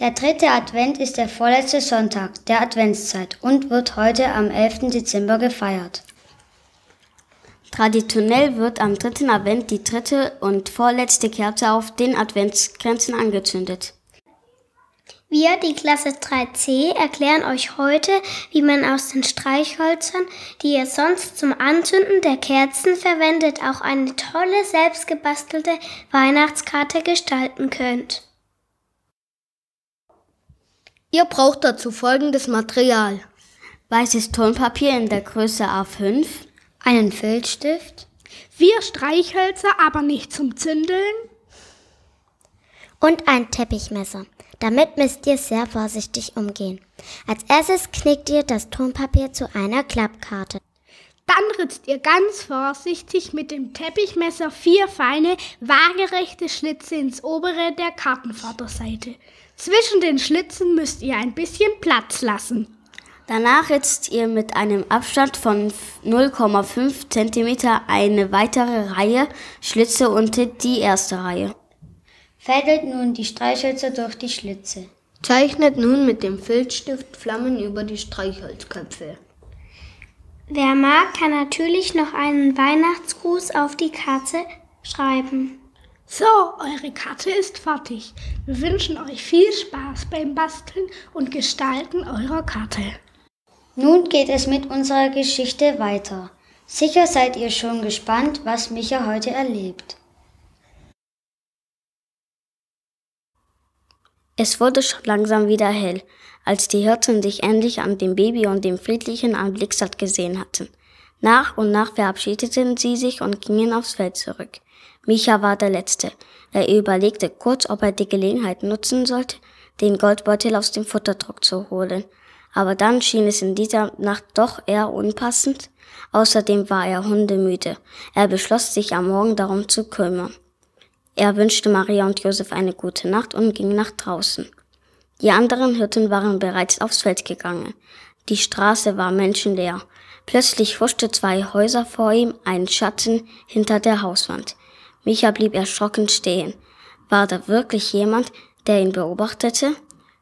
Der dritte Advent ist der vorletzte Sonntag der Adventszeit und wird heute am 11. Dezember gefeiert. Traditionell wird am dritten Advent die dritte und vorletzte Kerze auf den Adventskränzen angezündet. Wir, die Klasse 3c, erklären euch heute, wie man aus den Streichhölzern, die ihr sonst zum Anzünden der Kerzen verwendet, auch eine tolle selbstgebastelte Weihnachtskarte gestalten könnt. Ihr braucht dazu folgendes Material. Weißes Tonpapier in der Größe A5, einen Filzstift, vier Streichhölzer, aber nicht zum Zündeln und ein Teppichmesser. Damit müsst ihr sehr vorsichtig umgehen. Als erstes knickt ihr das Tonpapier zu einer Klappkarte. Dann ritzt ihr ganz vorsichtig mit dem Teppichmesser vier feine, waagerechte Schlitze ins obere der Kartenvorderseite. Zwischen den Schlitzen müsst ihr ein bisschen Platz lassen. Danach ritzt ihr mit einem Abstand von 0,5 cm eine weitere Reihe Schlitze unter die erste Reihe. Fädelt nun die Streichhölzer durch die Schlitze. Zeichnet nun mit dem Filzstift Flammen über die Streichholzköpfe. Wer mag, kann natürlich noch einen Weihnachtsgruß auf die Karte schreiben. So, eure Karte ist fertig. Wir wünschen euch viel Spaß beim Basteln und Gestalten eurer Karte. Nun geht es mit unserer Geschichte weiter. Sicher seid ihr schon gespannt, was Micha heute erlebt. Es wurde schon langsam wieder hell, als die Hirten sich endlich an dem Baby und dem friedlichen Anblick satt gesehen hatten. Nach und nach verabschiedeten sie sich und gingen aufs Feld zurück. Micha war der Letzte. Er überlegte kurz, ob er die Gelegenheit nutzen sollte, den Goldbeutel aus dem Futterdruck zu holen. Aber dann schien es in dieser Nacht doch eher unpassend. Außerdem war er hundemüde. Er beschloss, sich am Morgen darum zu kümmern. Er wünschte Maria und Josef eine gute Nacht und ging nach draußen. Die anderen Hirten waren bereits aufs Feld gegangen. Die Straße war menschenleer. Plötzlich huschte zwei Häuser vor ihm, ein Schatten hinter der Hauswand. Micha blieb erschrocken stehen. War da wirklich jemand, der ihn beobachtete?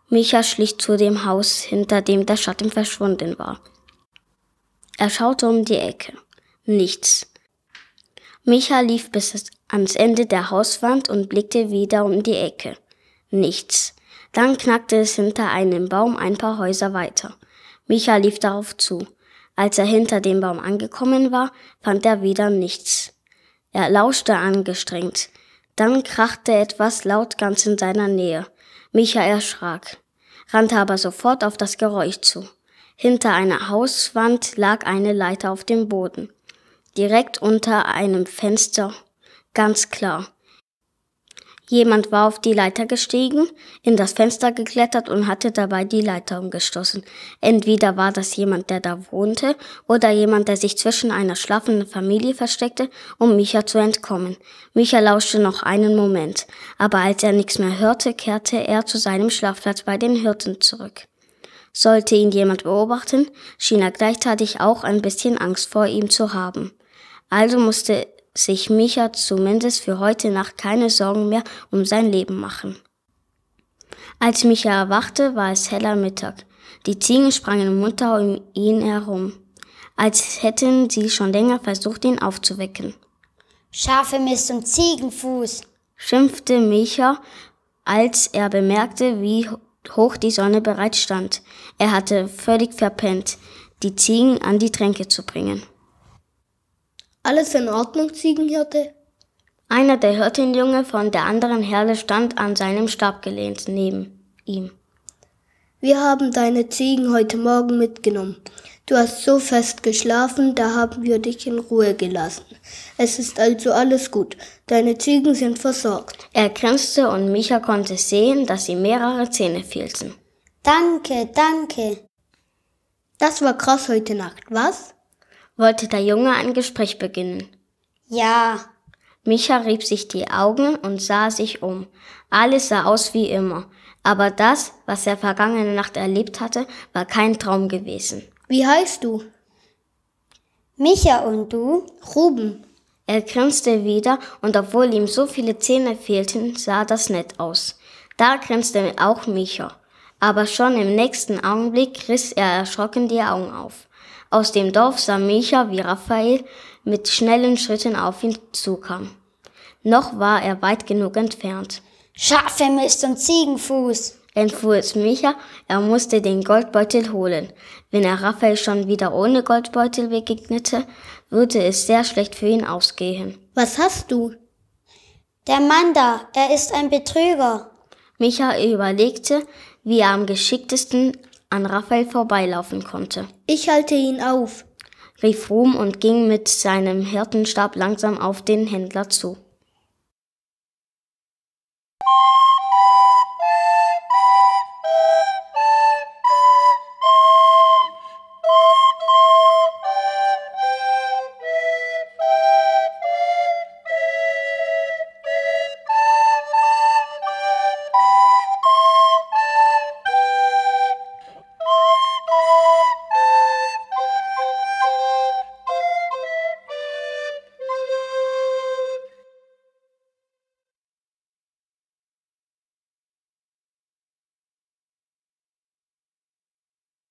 Micha schlich zu dem Haus, hinter dem der Schatten verschwunden war. Er schaute um die Ecke. Nichts. Micha lief bis ans Ende der Hauswand und blickte wieder um die Ecke. Nichts. Dann knackte es hinter einem Baum ein paar Häuser weiter. Micha lief darauf zu. Als er hinter dem Baum angekommen war, fand er wieder nichts. Er lauschte angestrengt. Dann krachte etwas laut ganz in seiner Nähe. Micha erschrak, rannte aber sofort auf das Geräusch zu. Hinter einer Hauswand lag eine Leiter auf dem Boden. Direkt unter einem Fenster Ganz klar. Jemand war auf die Leiter gestiegen, in das Fenster geklettert und hatte dabei die Leiter umgestoßen. Entweder war das jemand, der da wohnte, oder jemand, der sich zwischen einer schlafenden Familie versteckte, um Micha zu entkommen. Micha lauschte noch einen Moment, aber als er nichts mehr hörte, kehrte er zu seinem Schlafplatz bei den Hirten zurück. Sollte ihn jemand beobachten, schien er gleichzeitig auch ein bisschen Angst vor ihm zu haben. Also musste sich Micha zumindest für heute Nacht keine Sorgen mehr um sein Leben machen. Als Micha erwachte, war es heller Mittag. Die Ziegen sprangen munter um ihn herum, als hätten sie schon länger versucht, ihn aufzuwecken. Schafe Mist und Ziegenfuß, schimpfte Micha, als er bemerkte, wie hoch die Sonne bereits stand. Er hatte völlig verpennt, die Ziegen an die Tränke zu bringen. Alles in Ordnung, Ziegenhirte? Einer der Hirtenjunge von der anderen Herde stand an seinem Stab gelehnt neben ihm. Wir haben deine Ziegen heute Morgen mitgenommen. Du hast so fest geschlafen, da haben wir dich in Ruhe gelassen. Es ist also alles gut. Deine Ziegen sind versorgt. Er grinste und Micha konnte sehen, dass ihm mehrere Zähne fehlten. Danke, danke. Das war krass heute Nacht, was? Wollte der Junge ein Gespräch beginnen. Ja. Micha rieb sich die Augen und sah sich um. Alles sah aus wie immer. Aber das, was er vergangene Nacht erlebt hatte, war kein Traum gewesen. Wie heißt du? Micha und du? Ruben. Er grinste wieder, und obwohl ihm so viele Zähne fehlten, sah das nett aus. Da grinste auch Micha. Aber schon im nächsten Augenblick riss er erschrocken die Augen auf. Aus dem Dorf sah Micha, wie Raphael mit schnellen Schritten auf ihn zukam. Noch war er weit genug entfernt. Schafe, Mist und Ziegenfuß, entfuhr es Micha, er musste den Goldbeutel holen. Wenn er Raphael schon wieder ohne Goldbeutel begegnete, würde es sehr schlecht für ihn ausgehen. Was hast du? Der Mann da, er ist ein Betrüger. Micha überlegte, wie er am geschicktesten an Raphael vorbeilaufen konnte. Ich halte ihn auf, rief Ruhm und ging mit seinem Hirtenstab langsam auf den Händler zu.